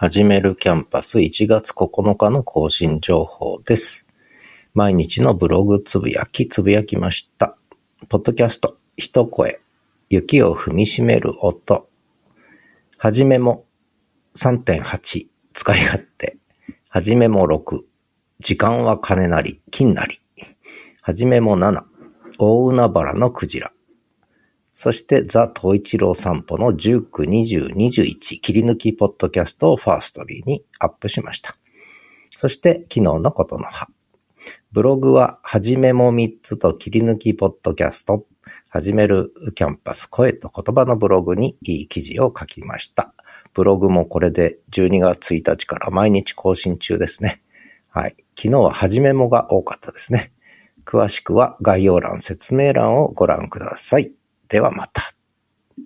始めるキャンパス1月9日の更新情報です。毎日のブログつぶやきつぶやきました。ポッドキャスト、一声、雪を踏みしめる音。はじめも3.8、使い勝手。はじめも6、時間は金なり、金なり。はじめも7、大海原のクジラ。そして、ザ・東一郎散歩の19、20、21切り抜きポッドキャストをファーストリーにアップしました。そして、昨日のことの葉。ブログは、はじめも3つと切り抜きポッドキャスト、始めるキャンパス声と言葉のブログにいい記事を書きました。ブログもこれで12月1日から毎日更新中ですね。はい。昨日ははじめもが多かったですね。詳しくは概要欄、説明欄をご覧ください。ではまた。